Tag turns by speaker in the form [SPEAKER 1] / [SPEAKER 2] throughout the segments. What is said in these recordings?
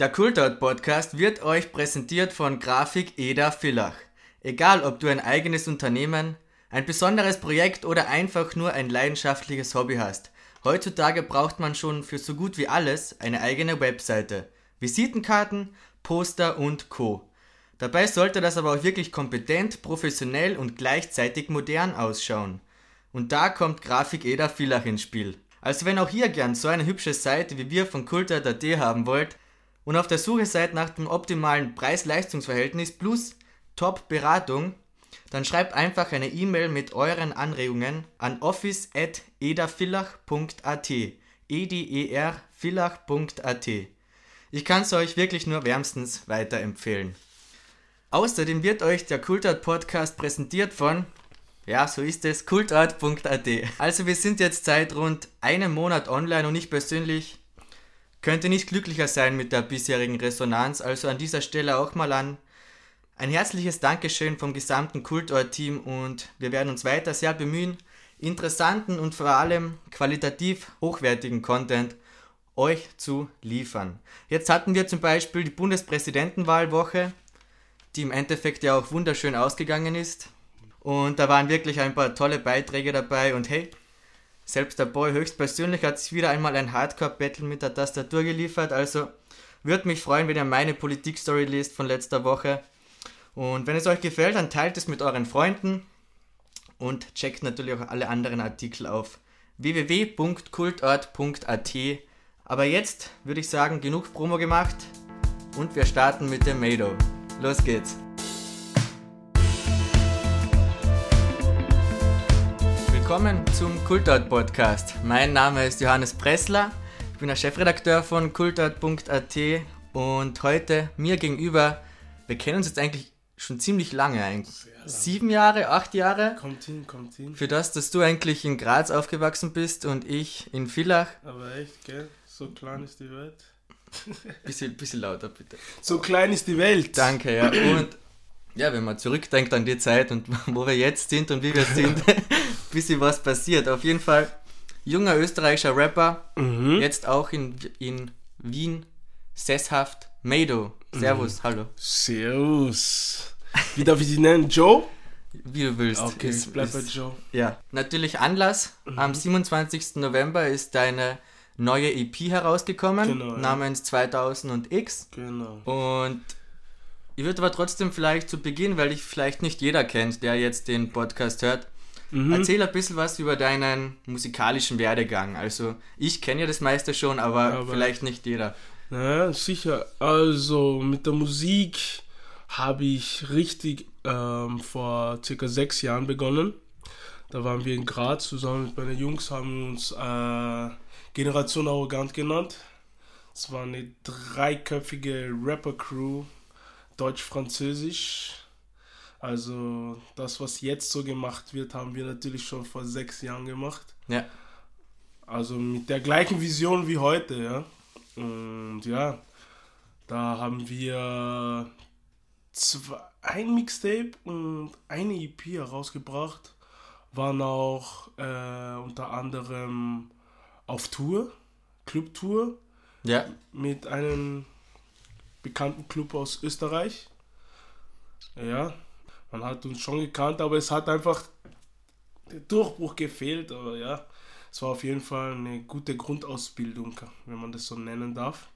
[SPEAKER 1] Der Kultort Podcast wird euch präsentiert von Grafik Eda Villach. Egal, ob du ein eigenes Unternehmen, ein besonderes Projekt oder einfach nur ein leidenschaftliches Hobby hast. Heutzutage braucht man schon für so gut wie alles eine eigene Webseite, Visitenkarten, Poster und Co. Dabei sollte das aber auch wirklich kompetent, professionell und gleichzeitig modern ausschauen. Und da kommt Grafik Eda Villach ins Spiel. Also wenn auch ihr gern so eine hübsche Seite wie wir von Kultort.at haben wollt, und auf der Suche seid nach dem optimalen Preis-Leistungs-Verhältnis plus Top-Beratung, dann schreibt einfach eine E-Mail mit euren Anregungen an office.edafillach.at ederfillach.at Ich kann es euch wirklich nur wärmstens weiterempfehlen. Außerdem wird euch der Kultart Podcast präsentiert von, ja, so ist es, kultart.at. Also wir sind jetzt seit rund einem Monat online und ich persönlich könnte nicht glücklicher sein mit der bisherigen Resonanz, also an dieser Stelle auch mal an ein herzliches Dankeschön vom gesamten Kultor-Team und wir werden uns weiter sehr bemühen, interessanten und vor allem qualitativ hochwertigen Content euch zu liefern. Jetzt hatten wir zum Beispiel die Bundespräsidentenwahlwoche, die im Endeffekt ja auch wunderschön ausgegangen ist. Und da waren wirklich ein paar tolle Beiträge dabei und hey, selbst der Boy höchstpersönlich hat sich wieder einmal ein Hardcore-Battle mit der Tastatur geliefert, also würde mich freuen, wenn ihr meine Politik-Story liest von letzter Woche. Und wenn es euch gefällt, dann teilt es mit euren Freunden und checkt natürlich auch alle anderen Artikel auf www.kultort.at. Aber jetzt würde ich sagen, genug Promo gemacht und wir starten mit dem Mado. Los geht's! Willkommen zum Kultort Podcast. Mein Name ist Johannes Pressler, ich bin der Chefredakteur von kultort.at und heute mir gegenüber, wir kennen uns jetzt eigentlich schon ziemlich lange eigentlich. Sieben Jahre, acht Jahre.
[SPEAKER 2] Kommt hin, kommt hin.
[SPEAKER 1] Für das, dass du eigentlich in Graz aufgewachsen bist und ich in Villach.
[SPEAKER 2] Aber echt, gell? So klein ist die Welt.
[SPEAKER 1] bisschen, bisschen lauter, bitte.
[SPEAKER 2] So klein ist die Welt.
[SPEAKER 1] Danke, ja. Und ja, wenn man zurückdenkt an die Zeit und wo wir jetzt sind und wie wir sind, bisschen was passiert. Auf jeden Fall junger österreichischer Rapper, mhm. jetzt auch in, in Wien sesshaft. Mado, Servus, mhm. hallo.
[SPEAKER 2] Servus. Wie darf ich dich nennen? Joe?
[SPEAKER 1] Wie du willst.
[SPEAKER 2] Okay, es bleibt bei Joe.
[SPEAKER 1] Ja, natürlich Anlass. Mhm. Am 27. November ist deine neue EP herausgekommen, genau, namens ja. 2000 X.
[SPEAKER 2] Genau.
[SPEAKER 1] Und ich würde aber trotzdem vielleicht zu Beginn, weil ich vielleicht nicht jeder kennt, der jetzt den Podcast hört, Mhm. Erzähl ein bisschen was über deinen musikalischen Werdegang. Also, ich kenne ja das meiste schon, aber, aber vielleicht nicht jeder.
[SPEAKER 2] Naja, sicher. Also, mit der Musik habe ich richtig ähm, vor circa sechs Jahren begonnen. Da waren wir in Graz zusammen mit meinen Jungs, haben uns äh, Generation Arrogant genannt. Es war eine dreiköpfige Rapper-Crew, Deutsch-Französisch. Also das, was jetzt so gemacht wird, haben wir natürlich schon vor sechs Jahren gemacht.
[SPEAKER 1] Ja.
[SPEAKER 2] Also mit der gleichen Vision wie heute, ja. Und ja, da haben wir zwei, ein Mixtape und eine EP herausgebracht. Waren auch äh, unter anderem auf Tour, Clubtour.
[SPEAKER 1] Ja.
[SPEAKER 2] Mit einem bekannten Club aus Österreich. Ja, man hat uns schon gekannt, aber es hat einfach der Durchbruch gefehlt. Aber ja, es war auf jeden Fall eine gute Grundausbildung, wenn man das so nennen darf.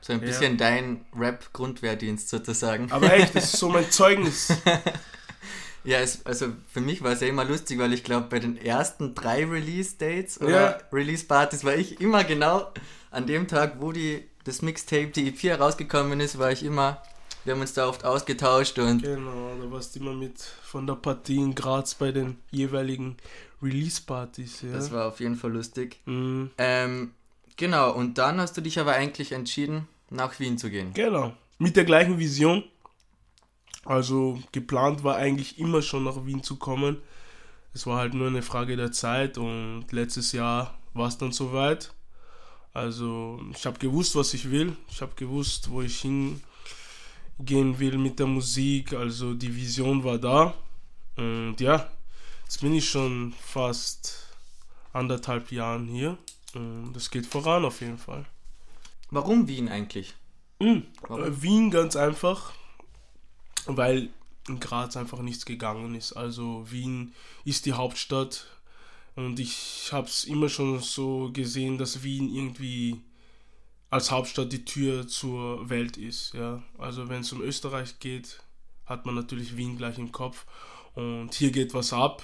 [SPEAKER 1] So ein bisschen ja. dein Rap-Grundwehrdienst sozusagen.
[SPEAKER 2] Aber echt, das ist so mein Zeugnis.
[SPEAKER 1] ja, es, also für mich war es ja immer lustig, weil ich glaube, bei den ersten drei Release-Dates oder ja. Release-Partys war ich immer genau an dem Tag, wo die, das Mixtape, die EP herausgekommen ist, war ich immer wir haben uns da oft ausgetauscht und.
[SPEAKER 2] Genau, da warst du immer mit von der Partie in Graz bei den jeweiligen Release-Partys. Ja.
[SPEAKER 1] Das war auf jeden Fall lustig.
[SPEAKER 2] Mhm.
[SPEAKER 1] Ähm, genau, und dann hast du dich aber eigentlich entschieden, nach Wien zu gehen.
[SPEAKER 2] Genau, mit der gleichen Vision. Also geplant war eigentlich immer schon nach Wien zu kommen. Es war halt nur eine Frage der Zeit und letztes Jahr war es dann soweit. Also ich habe gewusst, was ich will. Ich habe gewusst, wo ich hin gehen will mit der Musik. Also die Vision war da. Und ja, jetzt bin ich schon fast anderthalb Jahren hier. Und das geht voran auf jeden Fall.
[SPEAKER 1] Warum Wien eigentlich?
[SPEAKER 2] Mhm. Wien ganz einfach, weil in Graz einfach nichts gegangen ist. Also Wien ist die Hauptstadt und ich habe es immer schon so gesehen, dass Wien irgendwie als Hauptstadt die Tür zur Welt ist. Ja? Also wenn es um Österreich geht, hat man natürlich Wien gleich im Kopf. Und hier geht was ab.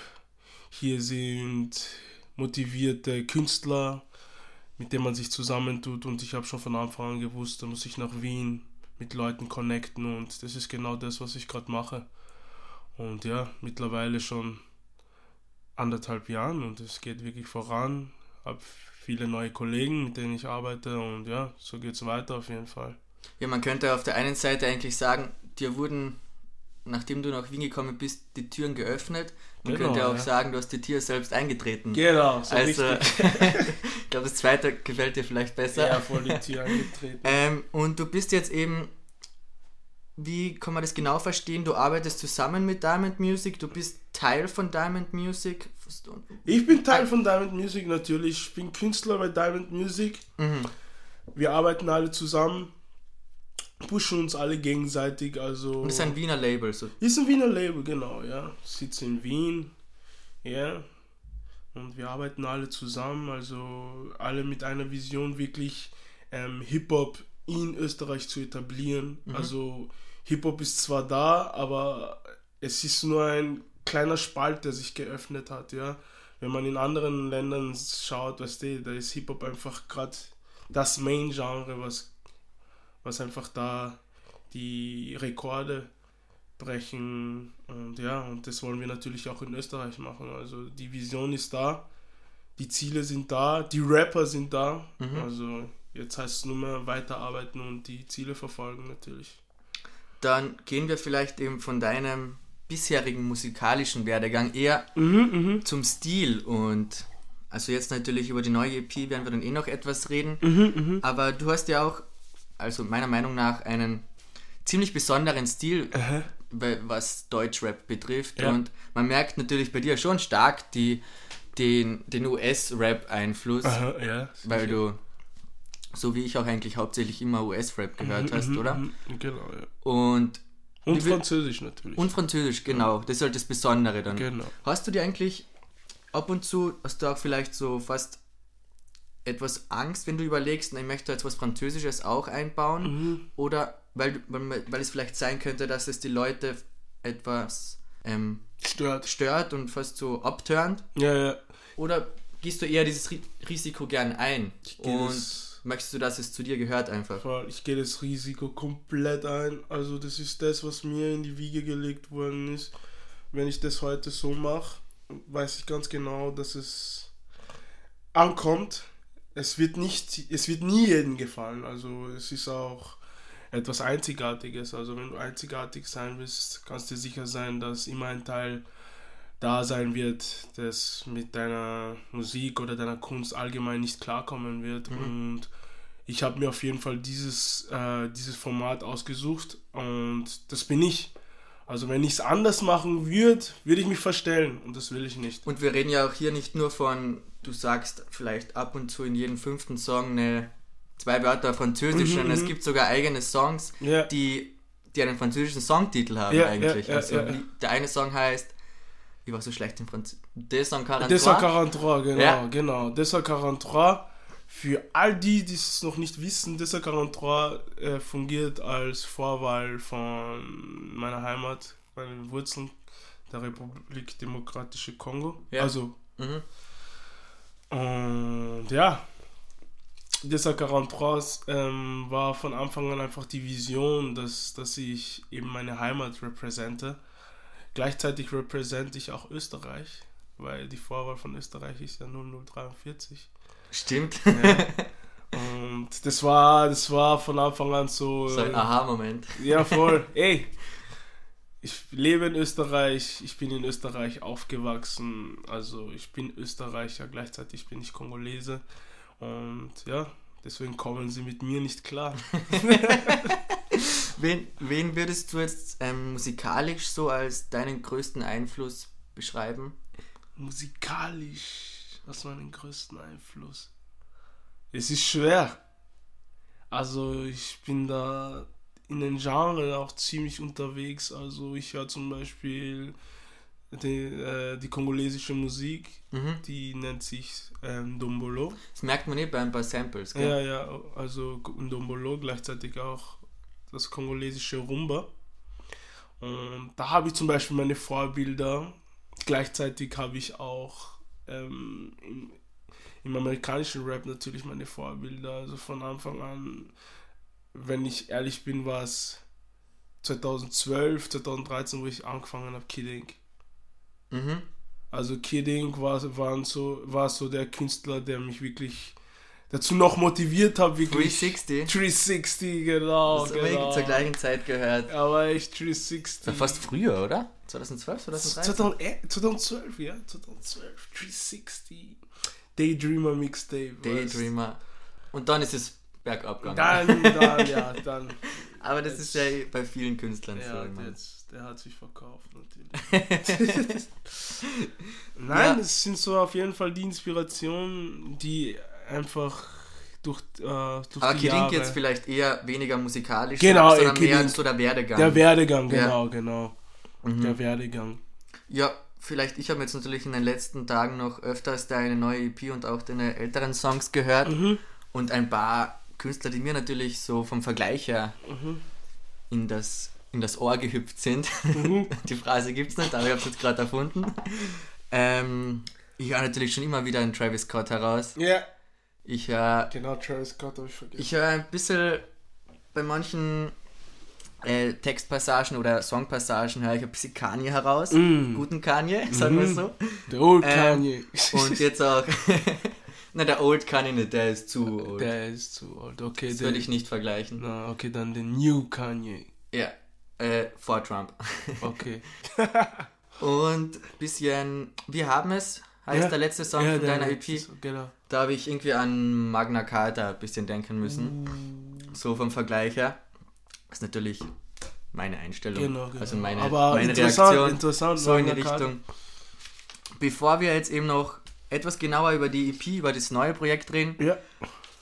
[SPEAKER 2] Hier sind motivierte Künstler, mit denen man sich zusammentut. Und ich habe schon von Anfang an gewusst, da muss ich nach Wien mit Leuten connecten. Und das ist genau das, was ich gerade mache. Und ja, mittlerweile schon anderthalb Jahren und es geht wirklich voran. Habe viele neue Kollegen, mit denen ich arbeite und ja, so geht es weiter auf jeden Fall.
[SPEAKER 1] Ja, man könnte auf der einen Seite eigentlich sagen, dir wurden, nachdem du nach Wien gekommen bist, die Türen geöffnet. Man genau, könnte auch ja. sagen, du hast die Tür selbst eingetreten.
[SPEAKER 2] Genau,
[SPEAKER 1] so also, ich glaube, das zweite gefällt dir vielleicht besser.
[SPEAKER 2] Ja, vor die Tür eingetreten.
[SPEAKER 1] ähm, und du bist jetzt eben wie kann man das genau verstehen? Du arbeitest zusammen mit Diamond Music, du bist Teil von Diamond Music.
[SPEAKER 2] Ich bin Teil von Diamond Music natürlich. Ich bin Künstler bei Diamond Music. Mhm. Wir arbeiten alle zusammen, pushen uns alle gegenseitig. Also
[SPEAKER 1] Und ist ein Wiener Label. So.
[SPEAKER 2] Ist ein Wiener Label, genau, ja. Sitzt in Wien, ja. Und wir arbeiten alle zusammen, also alle mit einer Vision, wirklich ähm, Hip-Hop in Österreich zu etablieren. Mhm. Also Hip-Hop ist zwar da, aber es ist nur ein kleiner Spalt, der sich geöffnet hat, ja. Wenn man in anderen Ländern schaut, weißt du, da ist Hip-Hop einfach gerade das Main-Genre, was, was einfach da die Rekorde brechen und ja, und das wollen wir natürlich auch in Österreich machen. Also die Vision ist da, die Ziele sind da, die Rapper sind da. Mhm. Also jetzt heißt es nur mehr weiterarbeiten und die Ziele verfolgen natürlich
[SPEAKER 1] dann gehen wir vielleicht eben von deinem bisherigen musikalischen Werdegang eher
[SPEAKER 2] mhm, mhm,
[SPEAKER 1] zum Stil und also jetzt natürlich über die neue EP werden wir dann eh noch etwas reden,
[SPEAKER 2] mhm, mhm,
[SPEAKER 1] aber du hast ja auch, also meiner Meinung nach, einen ziemlich besonderen Stil,
[SPEAKER 2] Aha.
[SPEAKER 1] was Deutschrap betrifft ja. und man merkt natürlich bei dir schon stark die, den, den US-Rap-Einfluss,
[SPEAKER 2] ja,
[SPEAKER 1] weil du so wie ich auch eigentlich hauptsächlich immer US-Rap gehört mhm, hast, mhm, oder?
[SPEAKER 2] Genau, ja.
[SPEAKER 1] Und,
[SPEAKER 2] und Französisch natürlich.
[SPEAKER 1] Und Französisch, genau. Das ist halt das Besondere dann.
[SPEAKER 2] Genau.
[SPEAKER 1] Hast du dir eigentlich ab und zu, hast du auch vielleicht so fast etwas Angst, wenn du überlegst, ich möchte jetzt was Französisches auch einbauen?
[SPEAKER 2] Mhm.
[SPEAKER 1] Oder weil, weil, weil es vielleicht sein könnte, dass es die Leute etwas ähm,
[SPEAKER 2] stört.
[SPEAKER 1] stört und fast so abturnt?
[SPEAKER 2] Ja, ja.
[SPEAKER 1] Oder gehst du eher dieses Risiko gern ein?
[SPEAKER 2] Ich und
[SPEAKER 1] möchtest du, dass es zu dir gehört einfach?
[SPEAKER 2] Ich gehe das Risiko komplett ein. Also das ist das, was mir in die Wiege gelegt worden ist. Wenn ich das heute so mache, weiß ich ganz genau, dass es ankommt. Es wird nicht, es wird nie jedem gefallen. Also es ist auch etwas Einzigartiges. Also wenn du einzigartig sein willst, kannst du dir sicher sein, dass immer ein Teil da sein wird, das mit deiner Musik oder deiner Kunst allgemein nicht klarkommen wird. Mhm. Und ich habe mir auf jeden Fall dieses, äh, dieses Format ausgesucht und das bin ich. Also wenn ich es anders machen würde, würde ich mich verstellen und das will ich nicht.
[SPEAKER 1] Und wir reden ja auch hier nicht nur von, du sagst vielleicht ab und zu in jedem fünften Song eine, zwei Wörter Französisch, mhm, sondern es mhm. gibt sogar eigene Songs,
[SPEAKER 2] ja.
[SPEAKER 1] die, die einen französischen Songtitel haben
[SPEAKER 2] ja,
[SPEAKER 1] eigentlich.
[SPEAKER 2] Ja,
[SPEAKER 1] also der eine Song heißt ich war so schlecht in Französisch. 243.
[SPEAKER 2] 243, genau, ja. genau. 243. Für all die, die es noch nicht wissen, 243 äh, fungiert als Vorwahl von meiner Heimat, meinen Wurzeln, der Republik Demokratische Kongo.
[SPEAKER 1] Ja.
[SPEAKER 2] Also.
[SPEAKER 1] Mhm.
[SPEAKER 2] Und ja, 243 ähm, war von Anfang an einfach die Vision, dass, dass ich eben meine Heimat repräsente. Gleichzeitig repräsente ich auch Österreich, weil die Vorwahl von Österreich ist ja 0043.
[SPEAKER 1] Stimmt.
[SPEAKER 2] Ja. Und das war, das war von Anfang an so.
[SPEAKER 1] So ein Aha-Moment.
[SPEAKER 2] Ja, voll. Ey, ich lebe in Österreich, ich bin in Österreich aufgewachsen, also ich bin Österreicher, gleichzeitig bin ich Kongolese und ja, deswegen kommen sie mit mir nicht klar.
[SPEAKER 1] wen, wen würdest du jetzt ähm, musikalisch so als deinen größten Einfluss beschreiben?
[SPEAKER 2] Musikalisch, was war dein größten Einfluss? Es ist schwer. Also ich bin da in den Genren auch ziemlich unterwegs. Also ich höre zum Beispiel die, äh, die kongolesische Musik,
[SPEAKER 1] Mhm.
[SPEAKER 2] die nennt sich ähm, Dombolo.
[SPEAKER 1] Das merkt man nicht bei ein paar Samples, gell?
[SPEAKER 2] Ja, ja, also Dombolo, gleichzeitig auch das kongolesische Rumba. Und da habe ich zum Beispiel meine Vorbilder. Gleichzeitig habe ich auch ähm, im, im amerikanischen Rap natürlich meine Vorbilder. Also von Anfang an, wenn ich ehrlich bin, war es 2012, 2013, wo ich angefangen habe, Kidding.
[SPEAKER 1] Mhm.
[SPEAKER 2] Also Kidding war, waren so, war so der Künstler, der mich wirklich dazu noch motiviert hat, wirklich.
[SPEAKER 1] 360.
[SPEAKER 2] 360, genau.
[SPEAKER 1] Das
[SPEAKER 2] genau.
[SPEAKER 1] zur gleichen Zeit gehört.
[SPEAKER 2] Aber echt 360.
[SPEAKER 1] Ja, fast früher, oder? 2012, 2013?
[SPEAKER 2] 2000, äh, 2012, ja, 2012. 360. Daydreamer Mixtape. weißt.
[SPEAKER 1] Daydreamer. Und dann ist es bergab gegangen.
[SPEAKER 2] Dann, dann, ja, dann.
[SPEAKER 1] Aber das ist ja bei vielen Künstlern
[SPEAKER 2] Ja,
[SPEAKER 1] so. ich
[SPEAKER 2] jetzt, der hat sich verkauft, natürlich. Nein,
[SPEAKER 1] Ja.
[SPEAKER 2] es sind so auf jeden Fall die Inspirationen, die einfach durch, äh, durch
[SPEAKER 1] Aber
[SPEAKER 2] die
[SPEAKER 1] Kidding
[SPEAKER 2] Jahre...
[SPEAKER 1] jetzt vielleicht eher weniger musikalisch,
[SPEAKER 2] Genau,
[SPEAKER 1] sondern
[SPEAKER 2] eh,
[SPEAKER 1] mehr so der Werdegang.
[SPEAKER 2] Der Werdegang,
[SPEAKER 1] Ja.
[SPEAKER 2] genau, genau.
[SPEAKER 1] Mhm.
[SPEAKER 2] Der Werdegang.
[SPEAKER 1] Ja, vielleicht, ich habe jetzt natürlich in den letzten Tagen noch öfters deine neue EP und auch deine älteren Songs gehört
[SPEAKER 2] Mhm.
[SPEAKER 1] und ein paar Künstler, die mir natürlich so vom Vergleich her
[SPEAKER 2] Mhm.
[SPEAKER 1] in, das, in das Ohr gehüpft sind.
[SPEAKER 2] Mhm.
[SPEAKER 1] Die Phrase gibt es nicht, aber ich habe es jetzt gerade erfunden. Ähm, ich höre natürlich schon immer wieder einen Travis Scott heraus.
[SPEAKER 2] Ja.
[SPEAKER 1] Ich höre
[SPEAKER 2] Genau, Travis Scott habe ich vergessen.
[SPEAKER 1] ich höre ein bisschen bei manchen äh, Textpassagen oder Songpassagen höre ich ein bisschen Kanye heraus.
[SPEAKER 2] Mm.
[SPEAKER 1] Guten Kanye, sagen wir es so.
[SPEAKER 2] Der Old
[SPEAKER 1] Ähm,
[SPEAKER 2] Kanye.
[SPEAKER 1] Und jetzt auch. Na, der Old Kanye nicht, der ist zu old.
[SPEAKER 2] Der ist zu alt. Okay,
[SPEAKER 1] das würde ich nicht vergleichen.
[SPEAKER 2] Na, okay, dann den New Kanye.
[SPEAKER 1] Ja, äh, vor Trump.
[SPEAKER 2] Okay.
[SPEAKER 1] Und bisschen, wir haben es, heißt
[SPEAKER 2] Ja.
[SPEAKER 1] der letzte Song
[SPEAKER 2] Ja,
[SPEAKER 1] von deiner EP.
[SPEAKER 2] Song, Genau.
[SPEAKER 1] Da habe ich irgendwie an Magna Carta ein bisschen denken müssen. So vom Vergleich her. Das ist natürlich meine Einstellung.
[SPEAKER 2] Genau, genau.
[SPEAKER 1] Also meine,
[SPEAKER 2] Aber
[SPEAKER 1] meine
[SPEAKER 2] interessant,
[SPEAKER 1] Reaktion.
[SPEAKER 2] interessant.
[SPEAKER 1] so in die. Richtung. Bevor wir jetzt eben noch etwas genauer über die EP, über das neue Projekt reden,
[SPEAKER 2] Ja.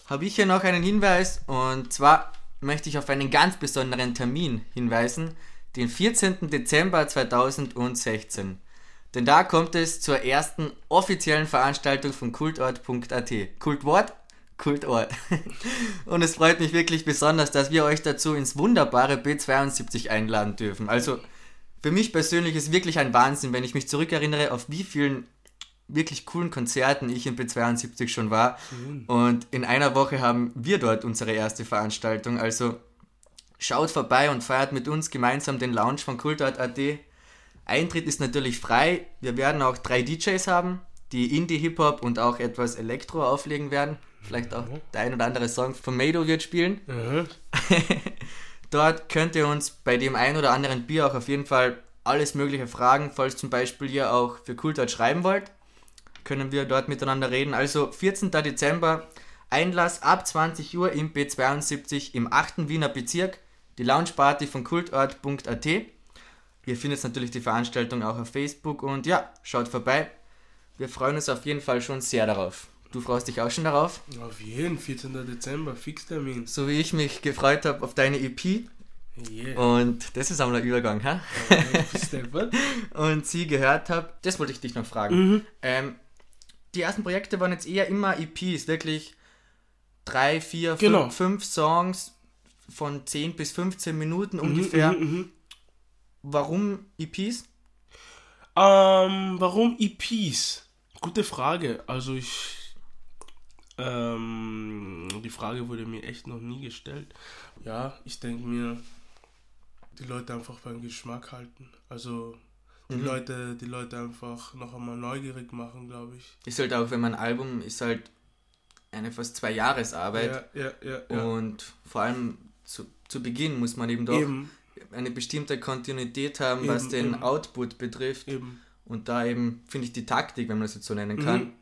[SPEAKER 1] habe ich hier noch einen Hinweis und zwar möchte ich auf einen ganz besonderen Termin hinweisen, den 14. Dezember 2016. Denn da kommt es zur ersten offiziellen Veranstaltung von kultort.at. Kultwort? Kultort. Und es freut mich wirklich besonders, dass wir euch dazu ins wunderbare B72 einladen dürfen. Also für mich persönlich ist wirklich ein Wahnsinn, wenn ich mich zurückerinnere, auf wie vielen wirklich coolen Konzerten ich in B72 schon war. Und in einer Woche haben wir dort unsere erste Veranstaltung. Also schaut vorbei und feiert mit uns gemeinsam den Lounge von Kultort.at. Eintritt ist natürlich frei. Wir werden auch drei DJs haben, die Indie-Hip-Hop und auch etwas Elektro auflegen werden. Vielleicht auch der ein oder andere Song von Mado wird spielen.
[SPEAKER 2] Mhm.
[SPEAKER 1] Dort könnt ihr uns bei dem ein oder anderen Bier auch auf jeden Fall alles Mögliche fragen, falls zum Beispiel ihr auch für Kultort schreiben wollt, können wir dort miteinander reden. Also 14. Dezember, Einlass ab 20 Uhr im B72 im 8. Wiener Bezirk, die Loungeparty von kultort.at. Ihr findet natürlich die Veranstaltung auch auf Facebook und ja, schaut vorbei. Wir freuen uns auf jeden Fall schon sehr darauf. Du freust dich auch schon darauf?
[SPEAKER 2] Auf jeden 14. Dezember, Fixtermin.
[SPEAKER 1] So wie ich mich gefreut habe auf deine EP.
[SPEAKER 2] Yeah.
[SPEAKER 1] Und das ist einmal ein Übergang, hä?
[SPEAKER 2] Deppert?
[SPEAKER 1] Und sie gehört habe, das wollte ich dich noch fragen.
[SPEAKER 2] Mhm.
[SPEAKER 1] Ähm, die ersten Projekte waren jetzt eher immer EPs, wirklich drei, vier,
[SPEAKER 2] Genau.
[SPEAKER 1] fünf, fünf Songs von 10 bis 15 Minuten ungefähr.
[SPEAKER 2] Mhm, mhm.
[SPEAKER 1] Warum EPs?
[SPEAKER 2] Ähm, warum EPs? Gute Frage. Also ich. Ähm, die Frage wurde mir echt noch nie gestellt. Ja, ich denke mir, die Leute einfach beim Geschmack halten. Also die
[SPEAKER 1] Mhm.
[SPEAKER 2] Leute, die Leute einfach noch einmal neugierig machen, glaube ich.
[SPEAKER 1] Ist halt auch, wenn man ein Album ist halt eine fast zwei Jahresarbeit.
[SPEAKER 2] Ja, ja, ja, ja.
[SPEAKER 1] Und vor allem zu, zu Beginn muss man eben doch
[SPEAKER 2] Eben,
[SPEAKER 1] eine bestimmte Kontinuität haben, was
[SPEAKER 2] Eben,
[SPEAKER 1] den
[SPEAKER 2] eben.
[SPEAKER 1] Output betrifft.
[SPEAKER 2] eben.
[SPEAKER 1] Und da eben finde ich die Taktik, wenn man das jetzt so nennen kann,
[SPEAKER 2] Mhm.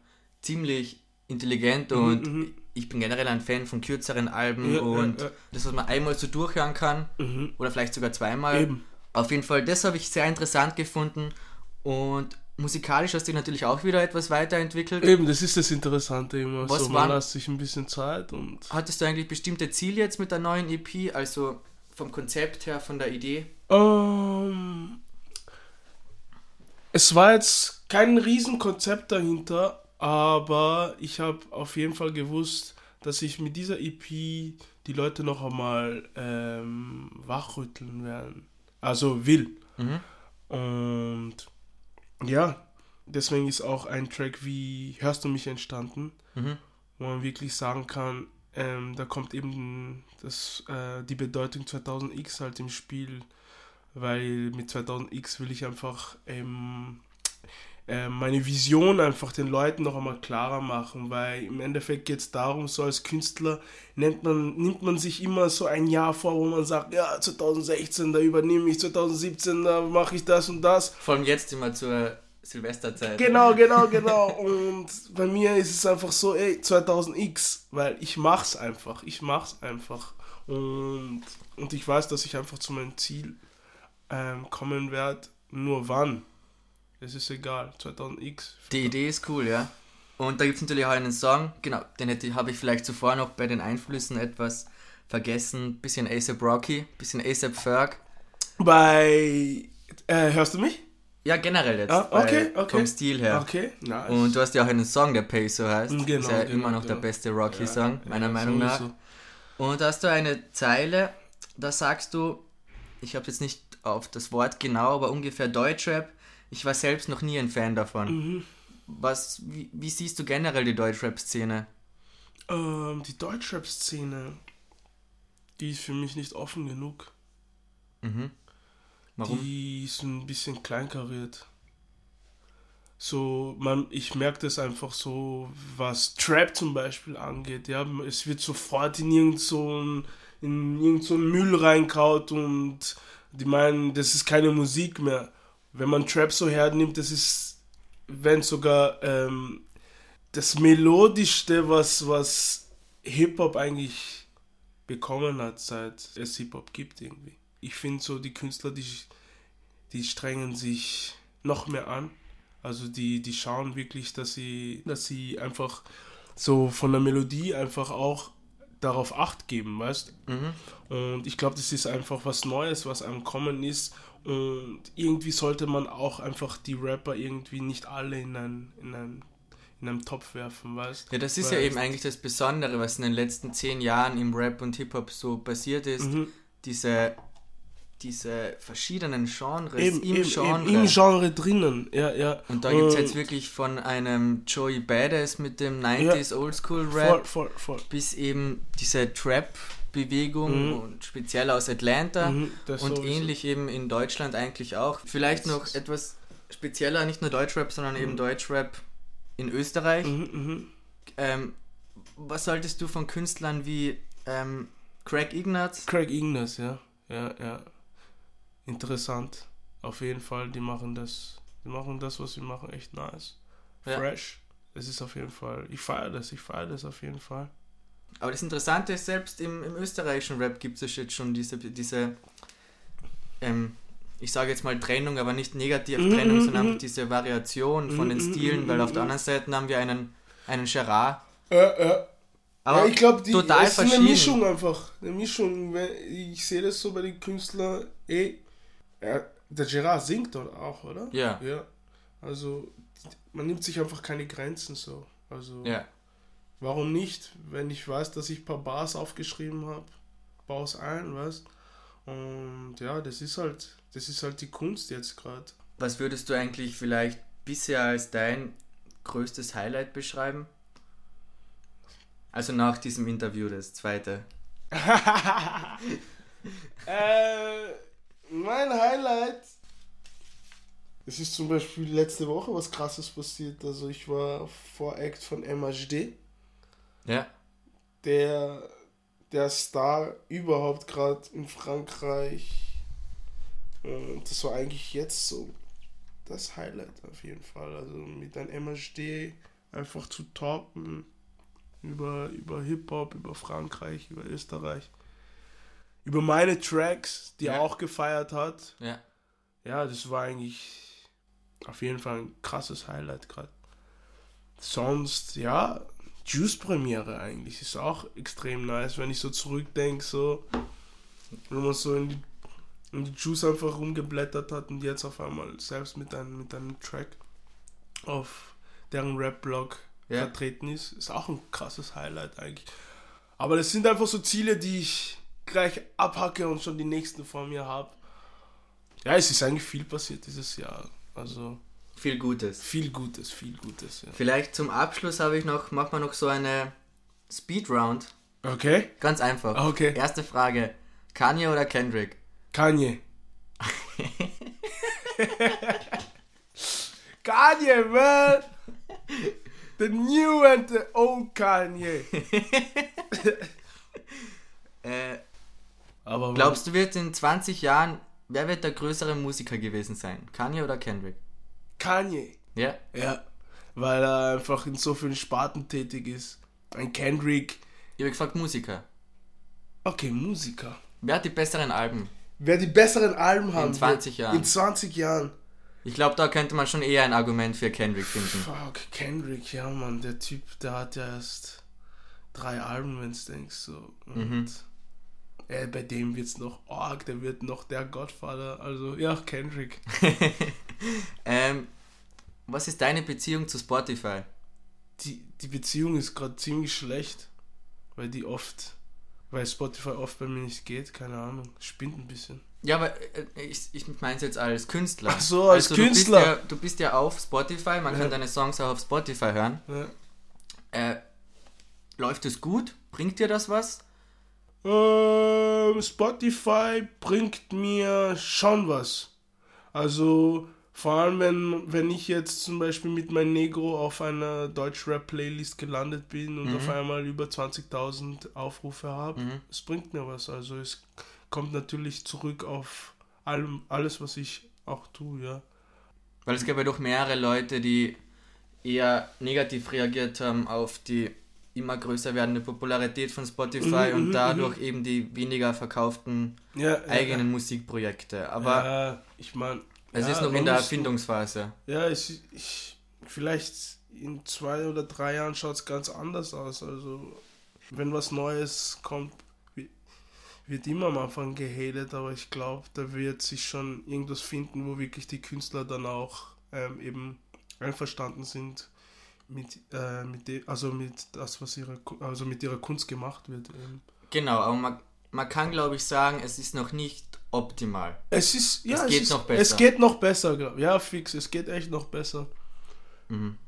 [SPEAKER 1] ziemlich intelligent
[SPEAKER 2] Mhm,
[SPEAKER 1] und
[SPEAKER 2] mhm.
[SPEAKER 1] ich bin generell ein Fan von kürzeren Alben
[SPEAKER 2] Ja,
[SPEAKER 1] und
[SPEAKER 2] ja, ja.
[SPEAKER 1] das, was man einmal so durchhören kann
[SPEAKER 2] Mhm.
[SPEAKER 1] oder vielleicht sogar zweimal.
[SPEAKER 2] Eben.
[SPEAKER 1] Auf jeden Fall, das habe ich sehr interessant gefunden und musikalisch hast du dich natürlich auch wieder etwas weiterentwickelt.
[SPEAKER 2] Eben, das ist das Interessante immer.
[SPEAKER 1] Was
[SPEAKER 2] so,
[SPEAKER 1] waren-
[SPEAKER 2] man lässt sich ein bisschen Zeit und
[SPEAKER 1] Hattest du eigentlich bestimmte Ziele jetzt mit der neuen EP? Also vom Konzept her, von der Idee?
[SPEAKER 2] Ähm, es war jetzt kein Riesenkonzept dahinter, aber ich habe auf jeden Fall gewusst, dass ich mit dieser EP die Leute noch einmal ähm, wachrütteln werden. Also will.
[SPEAKER 1] Mhm.
[SPEAKER 2] Und ja, deswegen ist auch ein Track wie Hörst du mich entstanden,
[SPEAKER 1] Mhm.
[SPEAKER 2] wo man wirklich sagen kann, ähm, da kommt eben das, äh, die Bedeutung 2000X halt im Spiel, weil mit 2000X will ich einfach ähm, äh, meine Vision einfach den Leuten noch einmal klarer machen, weil im Endeffekt geht es darum, so als Künstler nennt man, nimmt man sich immer so ein Jahr vor, wo man sagt, ja, 2016, da übernehme ich, 2017, da mache ich das und das.
[SPEAKER 1] Vor allem jetzt immer zur Silvesterzeit.
[SPEAKER 2] Genau, genau, genau. Und bei mir ist es einfach so, ey, 2000x, weil ich mach's einfach. Ich mach's einfach. Und, und ich weiß, dass ich einfach zu meinem Ziel ähm, kommen werde. Nur wann? Es ist egal. 2000x.
[SPEAKER 1] Die Idee ist cool, ja. Und da gibt es natürlich auch einen Song, genau, den habe ich vielleicht zuvor noch bei den Einflüssen etwas vergessen. Bisschen ASAP Rocky, bisschen ASAP Ferg.
[SPEAKER 2] Bei. Äh, hörst du mich?
[SPEAKER 1] Ja, generell jetzt.
[SPEAKER 2] Ah, okay,
[SPEAKER 1] bei-
[SPEAKER 2] okay.
[SPEAKER 1] Vom Stil her.
[SPEAKER 2] Okay, nice.
[SPEAKER 1] Und du hast ja auch einen Song, der Peso heißt.
[SPEAKER 2] Genau,
[SPEAKER 1] ist ja
[SPEAKER 2] genau,
[SPEAKER 1] immer noch der
[SPEAKER 2] genau.
[SPEAKER 1] beste Rocky-Song,
[SPEAKER 2] Ja,
[SPEAKER 1] meiner
[SPEAKER 2] ja,
[SPEAKER 1] Meinung nach.
[SPEAKER 2] sowieso.
[SPEAKER 1] Und da hast du eine Zeile, da sagst du, ich habe jetzt nicht auf das Wort genau, aber ungefähr Deutschrap. Ich war selbst noch nie ein Fan davon.
[SPEAKER 2] Mhm.
[SPEAKER 1] Was, wie, wie siehst du generell die Deutschrap-Szene?
[SPEAKER 2] Ähm, die Deutschrap-Szene, die ist für mich nicht offen genug.
[SPEAKER 1] Mhm. Warum?
[SPEAKER 2] Die ist ein bisschen kleinkariert. So, man, ich merke das einfach so, was Trap zum Beispiel angeht. Ja, es wird sofort in irgend so irgend so Müll reinkaut und die meinen, das ist keine Musik mehr. Wenn man Trap so hernimmt, das ist, wenn sogar ähm, das melodischste, was, was Hip-Hop eigentlich bekommen hat, seit es Hip-Hop gibt irgendwie. Ich finde so, die Künstler, die, die strengen sich noch mehr an. Also die, die schauen wirklich, dass sie, dass sie einfach so von der Melodie einfach auch darauf Acht geben, weißt
[SPEAKER 1] Mhm.
[SPEAKER 2] Und ich glaube, das ist einfach was Neues, was am Kommen ist. Und irgendwie sollte man auch einfach die Rapper irgendwie nicht alle in einen, in einen, in einen Topf werfen, weißt
[SPEAKER 1] Ja, das ist ja
[SPEAKER 2] Weil-
[SPEAKER 1] eben eigentlich das Besondere, was in den letzten zehn Jahren im Rap und Hip-Hop so passiert ist.
[SPEAKER 2] Mhm.
[SPEAKER 1] Diese, diese verschiedenen Genres
[SPEAKER 2] Eben,
[SPEAKER 1] im
[SPEAKER 2] eben,
[SPEAKER 1] Genre.
[SPEAKER 2] eben im Genre drinnen, ja, ja.
[SPEAKER 1] Und da gibt es jetzt wirklich von einem Joey Badass mit dem 90s Oldschool Rap
[SPEAKER 2] Voll, voll, voll.
[SPEAKER 1] bis eben diese Trap-Bewegung
[SPEAKER 2] Mhm.
[SPEAKER 1] und speziell aus Atlanta
[SPEAKER 2] Mhm,
[SPEAKER 1] und
[SPEAKER 2] sowieso.
[SPEAKER 1] ähnlich eben in Deutschland eigentlich auch. Vielleicht noch etwas spezieller, nicht nur Deutschrap, sondern eben Deutschrap in Österreich.
[SPEAKER 2] Mhm, mhm.
[SPEAKER 1] Ähm, was solltest du von Künstlern wie ähm, Craig Ignatz?
[SPEAKER 2] Craig Ignas, ja. Ja, ja. Interessant. Auf jeden Fall, die machen das, die machen das, was sie machen, echt nice.
[SPEAKER 1] Ja.
[SPEAKER 2] Fresh. Es ist auf jeden Fall, ich feiere das, ich feiere das auf jeden Fall.
[SPEAKER 1] Aber das Interessante ist, selbst im, im österreichischen Rap gibt es jetzt schon diese, diese ähm, ich sage jetzt mal Trennung, aber nicht negativ
[SPEAKER 2] Mhm,
[SPEAKER 1] Trennung,
[SPEAKER 2] mhm,
[SPEAKER 1] sondern
[SPEAKER 2] mhm.
[SPEAKER 1] einfach diese Variation von den Stilen, weil auf der anderen Seite haben wir einen, einen Gerard.
[SPEAKER 2] Ja, ja.
[SPEAKER 1] Aber
[SPEAKER 2] ja, ich glaube,
[SPEAKER 1] total
[SPEAKER 2] es ist eine. Mischung einfach. Eine Mischung. Ich sehe das so bei den Künstlern, ey, ja, der Gerard singt dort auch, oder?
[SPEAKER 1] Ja.
[SPEAKER 2] Ja. Also, man nimmt sich einfach keine Grenzen so. Also,
[SPEAKER 1] ja.
[SPEAKER 2] warum nicht? Wenn ich weiß, dass ich ein paar Bars aufgeschrieben habe, baue es ein, weißt Und ja, das ist halt, das ist halt die Kunst jetzt gerade.
[SPEAKER 1] Was würdest du eigentlich vielleicht bisher als dein größtes Highlight beschreiben? Also nach diesem Interview, das zweite.
[SPEAKER 2] äh, mein Highlight. Es ist zum Beispiel letzte Woche was krasses passiert. Also ich war vor Act von MHD,
[SPEAKER 1] Ja.
[SPEAKER 2] der der Star überhaupt gerade in Frankreich. Und das war eigentlich jetzt so das Highlight auf jeden Fall. Also mit einem MHD einfach zu talken über, über Hip-Hop, über Frankreich, über Österreich. Über meine Tracks, die
[SPEAKER 1] Ja.
[SPEAKER 2] er auch gefeiert hat.
[SPEAKER 1] Ja.
[SPEAKER 2] Ja, das war eigentlich Auf jeden Fall ein krasses Highlight gerade. Sonst, ja, Juice-Premiere eigentlich ist auch extrem nice, wenn ich so zurückdenke, so, wenn man so in die, in die Juice einfach rumgeblättert hat und jetzt auf einmal selbst mit einem, mit einem Track auf deren Rap-Blog
[SPEAKER 1] Ja.
[SPEAKER 2] vertreten ist, ist auch ein krasses Highlight eigentlich. Aber das sind einfach so Ziele, die ich gleich abhacke und schon die nächsten vor mir habe. Ja, es ist eigentlich viel passiert dieses Jahr. Also
[SPEAKER 1] Viel Gutes.
[SPEAKER 2] viel Gutes, viel Gutes. Ja.
[SPEAKER 1] Vielleicht zum Abschluss habe ich noch, machen wir noch so eine Speedround.
[SPEAKER 2] Okay,
[SPEAKER 1] Ganz einfach.
[SPEAKER 2] Ah, okay.
[SPEAKER 1] Erste Frage. Kanye oder Kendrick?
[SPEAKER 2] Kanye. Kanye, man! The new and the old Kanye.
[SPEAKER 1] Äh,
[SPEAKER 2] Aber
[SPEAKER 1] glaubst du, wird in 20 Jahren, wer wird der größere Musiker gewesen sein? Kanye oder Kendrick?
[SPEAKER 2] Kanye.
[SPEAKER 1] Ja?
[SPEAKER 2] Ja, weil er einfach in so vielen Sparten tätig ist. Ein Kendrick.
[SPEAKER 1] Ich habe gefragt Musiker.
[SPEAKER 2] Okay, Musiker.
[SPEAKER 1] Wer hat die besseren Alben?
[SPEAKER 2] Wer die besseren Alben haben
[SPEAKER 1] 20
[SPEAKER 2] wird.
[SPEAKER 1] Jahren.
[SPEAKER 2] In 20 Jahren.
[SPEAKER 1] Ich glaube, da könnte man schon eher ein Argument für Kendrick finden.
[SPEAKER 2] Fuck, Kendrick, ja Mann, der Typ, der hat ja erst drei Alben, wenn du denkst so. Und
[SPEAKER 1] Mhm.
[SPEAKER 2] Äh, bei dem wird's noch arg, der wird noch der Godfather. Also ja, Kendrick.
[SPEAKER 1] ähm, was ist deine Beziehung zu Spotify?
[SPEAKER 2] Die, die Beziehung ist gerade ziemlich schlecht, weil die oft, weil Spotify oft bei mir nicht geht, keine Ahnung, spinnt ein bisschen.
[SPEAKER 1] Ja, aber äh, ich, ich meine es jetzt als Künstler.
[SPEAKER 2] Ach so, als
[SPEAKER 1] Du
[SPEAKER 2] Künstler.
[SPEAKER 1] bist, ja, du bist ja auf Spotify, man
[SPEAKER 2] Ja.
[SPEAKER 1] kann deine Songs auch auf Spotify hören.
[SPEAKER 2] Ja.
[SPEAKER 1] Äh, läuft es gut? Bringt dir das was?
[SPEAKER 2] Ähm, Spotify bringt mir schon was. Also vor allem, wenn, wenn ich jetzt zum Beispiel mit meinem Negro auf einer Deutsch-Rap-Playlist gelandet bin und
[SPEAKER 1] Mhm.
[SPEAKER 2] auf einmal über 20.000 Aufrufe habe,
[SPEAKER 1] Mhm.
[SPEAKER 2] es bringt mir was. Also es kommt natürlich zurück auf allem, alles, was ich auch tue, ja.
[SPEAKER 1] Weil es gab ja doch mehrere Leute, die eher negativ reagiert haben auf die immer größer werdende Popularität von Spotify
[SPEAKER 2] Mhm,
[SPEAKER 1] und
[SPEAKER 2] mhm,
[SPEAKER 1] dadurch eben die weniger verkauften
[SPEAKER 2] ja
[SPEAKER 1] eigenen Musikprojekte. Aber
[SPEAKER 2] ja, ich meine,
[SPEAKER 1] es
[SPEAKER 2] ja,
[SPEAKER 1] ist noch in der Erfindungsphase.
[SPEAKER 2] Ja, ich, ich, vielleicht in zwei oder drei Jahren schaut es ganz anders aus. Also, wenn was Neues kommt, wi- wird immer am Anfang gehatet, aber ich glaube, da wird sich schon irgendwas finden, wo wirklich die Künstler dann auch ähm, eben einverstanden sind mit, äh, mit dem, also mit das, was ihre, also mit ihrer Kunst gemacht wird. Eben.
[SPEAKER 1] Genau, aber man, man kann glaube ich sagen, es ist noch nicht optimal.
[SPEAKER 2] Es ist, ja,
[SPEAKER 1] Es
[SPEAKER 2] es,
[SPEAKER 1] geht
[SPEAKER 2] ist,
[SPEAKER 1] noch besser.
[SPEAKER 2] Es geht noch besser, glaub. ja, fix, es geht echt noch besser.
[SPEAKER 1] Mhm.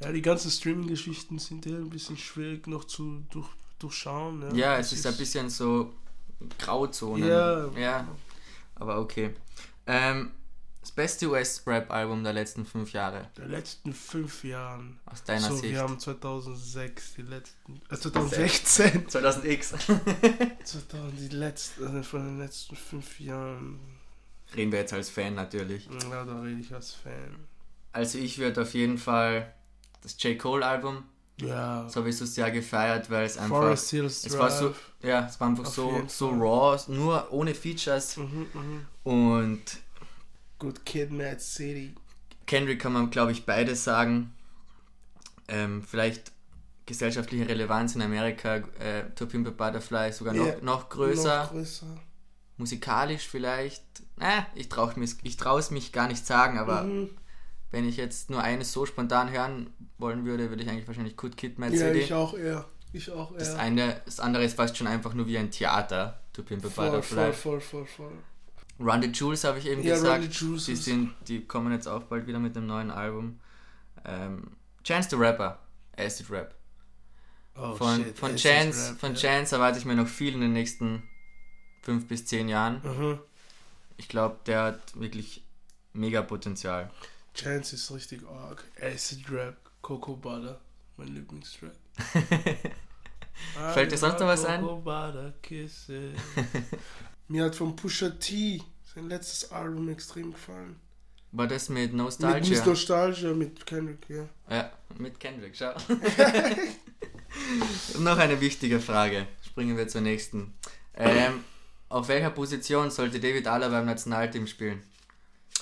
[SPEAKER 2] Ja, die ganzen Streaming-Geschichten sind ja ein bisschen schwierig noch zu durch, durchschauen. Ja,
[SPEAKER 1] Ja, es ist ein bisschen so Grauzone.
[SPEAKER 2] Ja.
[SPEAKER 1] ja. Aber okay. Ähm, das beste US-Rap-Album der letzten fünf Jahre,
[SPEAKER 2] Der letzten fünf Jahren.
[SPEAKER 1] aus deiner
[SPEAKER 2] so,
[SPEAKER 1] Sicht.
[SPEAKER 2] wir haben 2006, die letzten, äh, 2016,
[SPEAKER 1] 2000X.
[SPEAKER 2] 2000, die letzten, also von den letzten fünf Jahren.
[SPEAKER 1] Reden wir jetzt als Fan natürlich.
[SPEAKER 2] Ja, da rede ich als Fan.
[SPEAKER 1] Also ich würde auf jeden Fall das J. Cole-Album,
[SPEAKER 2] Ja,
[SPEAKER 1] so habe ich so sehr gefeiert, weil es einfach...
[SPEAKER 2] Forest Hills
[SPEAKER 1] es war so, ja, es war einfach
[SPEAKER 2] Auf
[SPEAKER 1] so, so raw, nur ohne Features
[SPEAKER 2] Mhm, mhm.
[SPEAKER 1] und
[SPEAKER 2] Good Kid, Mad City.
[SPEAKER 1] Kendrick kann man, glaube ich, beides sagen. Ähm, vielleicht gesellschaftliche Relevanz in Amerika, äh, To Pimp a Butterfly sogar noch,
[SPEAKER 2] Ja,
[SPEAKER 1] noch größer.
[SPEAKER 2] Noch größer.
[SPEAKER 1] Musikalisch vielleicht. Äh, ich traue mich, ich es mich gar nicht sagen, aber
[SPEAKER 2] Mhm.
[SPEAKER 1] wenn ich jetzt nur eines so spontan hören wollen würde, würde ich eigentlich wahrscheinlich Good Kid, Mad
[SPEAKER 2] Ja,
[SPEAKER 1] City.
[SPEAKER 2] ich auch eher. Ich auch eher.
[SPEAKER 1] Das eine, das andere ist fast schon einfach nur wie ein Theater. To Pimp a
[SPEAKER 2] voll,
[SPEAKER 1] Butterfly.
[SPEAKER 2] voll, voll, voll, voll.
[SPEAKER 1] Run the Jewels habe ich eben
[SPEAKER 2] Ja,
[SPEAKER 1] gesagt.
[SPEAKER 2] Run the Jewels
[SPEAKER 1] die sind, die kommen jetzt auch bald wieder mit einem neuen Album. Ähm, Chance the Rapper, Acid Rap.
[SPEAKER 2] Oh,
[SPEAKER 1] Von,
[SPEAKER 2] shit,
[SPEAKER 1] von
[SPEAKER 2] Acid
[SPEAKER 1] Chance,
[SPEAKER 2] Rap,
[SPEAKER 1] von
[SPEAKER 2] ja.
[SPEAKER 1] Chance erwarte ich mir noch viel in den nächsten fünf bis zehn Jahren.
[SPEAKER 2] Mhm.
[SPEAKER 1] Ich glaube, der hat wirklich mega Potenzial.
[SPEAKER 2] Chance ist richtig arg. Acid Rap, Coco Butter, mein Lieblingstrack.
[SPEAKER 1] Fällt dir sonst noch was ein?
[SPEAKER 2] Butter Kisses. Mir hat von Pusha T sein letztes Album extrem gefallen.
[SPEAKER 1] War das mit
[SPEAKER 2] Mit
[SPEAKER 1] Nostalgia?
[SPEAKER 2] Miss Nostalgia, mit Kendrick, ja.
[SPEAKER 1] ja, mit Kendrick, schau. noch eine wichtige Frage. Springen wir zur nächsten. Ähm, auf welcher Position sollte David Aller beim Nationalteam spielen?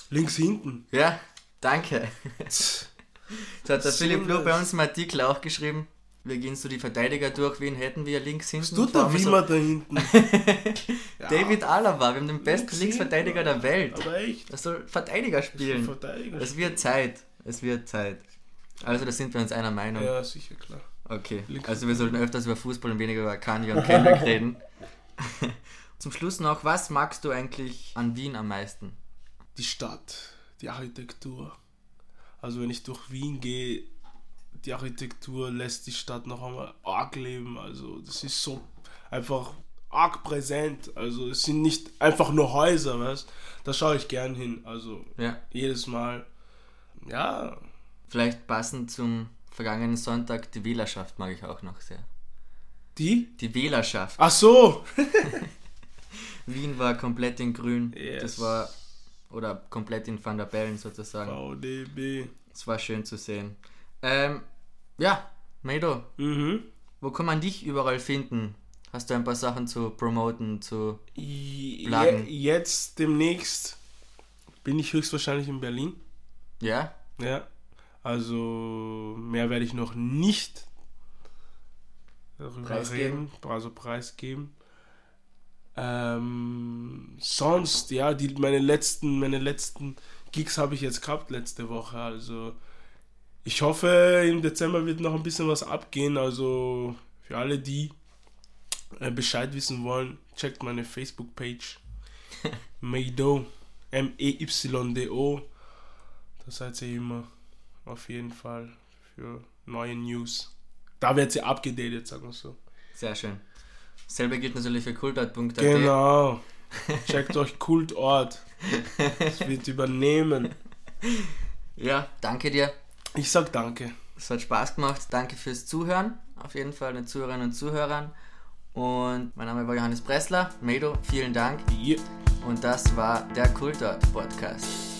[SPEAKER 2] Links hinten.
[SPEAKER 1] Ja, Danke. Das hat der
[SPEAKER 2] So
[SPEAKER 1] Philipp Blue bei uns im Artikel auch geschrieben. Wir gehen so die Verteidiger durch. Wen hätten wir links hinten? Haben wir so-
[SPEAKER 2] Wimmer da hinten. Ja,
[SPEAKER 1] David Alaba, wir haben den besten
[SPEAKER 2] links
[SPEAKER 1] Linksverteidiger der Welt.
[SPEAKER 2] Aber echt.
[SPEAKER 1] Er soll Verteidiger spielen.
[SPEAKER 2] Verteidiger.
[SPEAKER 1] Es wird Zeit. Es wird Zeit. Also da sind wir uns einer Meinung.
[SPEAKER 2] Ja, sicher, klar.
[SPEAKER 1] Okay.
[SPEAKER 2] Links-
[SPEAKER 1] Also wir sollten öfters über Fußball und weniger über Kanye und Kendrick reden. Zum Schluss noch, was magst du eigentlich an Wien am meisten?
[SPEAKER 2] Die Stadt, die Architektur. Also wenn ich durch Wien gehe, die Architektur lässt die Stadt noch einmal arg leben. Also das ist so einfach arg präsent. Also es sind nicht einfach nur Häuser, weißt Da schaue ich gern hin. Also
[SPEAKER 1] Ja.
[SPEAKER 2] jedes Mal. Ja,
[SPEAKER 1] Vielleicht passend zum vergangenen Sonntag, die Wählerschaft mag ich auch noch sehr.
[SPEAKER 2] die?
[SPEAKER 1] Die Wählerschaft.
[SPEAKER 2] Ach so!
[SPEAKER 1] Wien war komplett in grün.
[SPEAKER 2] Yes.
[SPEAKER 1] Das war, oder komplett in Van der Bellen sozusagen.
[SPEAKER 2] VDB.
[SPEAKER 1] Es war schön zu sehen. Ähm, ja, Meido,
[SPEAKER 2] Mhm.
[SPEAKER 1] wo kann man dich überall finden? Hast du ein paar Sachen zu promoten, zu...
[SPEAKER 2] Je,
[SPEAKER 1] Plagen.
[SPEAKER 2] jetzt demnächst bin ich höchstwahrscheinlich in Berlin.
[SPEAKER 1] Ja?
[SPEAKER 2] Ja. Also mehr werde ich noch nicht darüber
[SPEAKER 1] Preisgeben.
[SPEAKER 2] reden, also preisgeben. Ähm, sonst, ja, die, meine letzten, meine letzten Gigs habe ich jetzt gehabt letzte Woche. Also ich hoffe, im Dezember wird noch ein bisschen was abgehen. Also für alle, die äh, Bescheid wissen wollen, checkt meine Facebook-Page. Meido. M-E-Y-D-O. Da seid ihr immer auf jeden Fall für neue News. Da wird sie abgedatet, sagen wir so.
[SPEAKER 1] Sehr schön. Selbe gilt natürlich für kultart.at.
[SPEAKER 2] Genau. Checkt euch Kultort. Es wird übernehmen.
[SPEAKER 1] Ja, danke dir.
[SPEAKER 2] Ich sag danke.
[SPEAKER 1] Es hat Spaß gemacht. Danke fürs Zuhören. Auf jeden Fall den Zuhörerinnen und Zuhörern. Und mein Name war Johannes Bressler. Medo, vielen Dank.
[SPEAKER 2] Yeah.
[SPEAKER 1] Und das war der Kultort Podcast.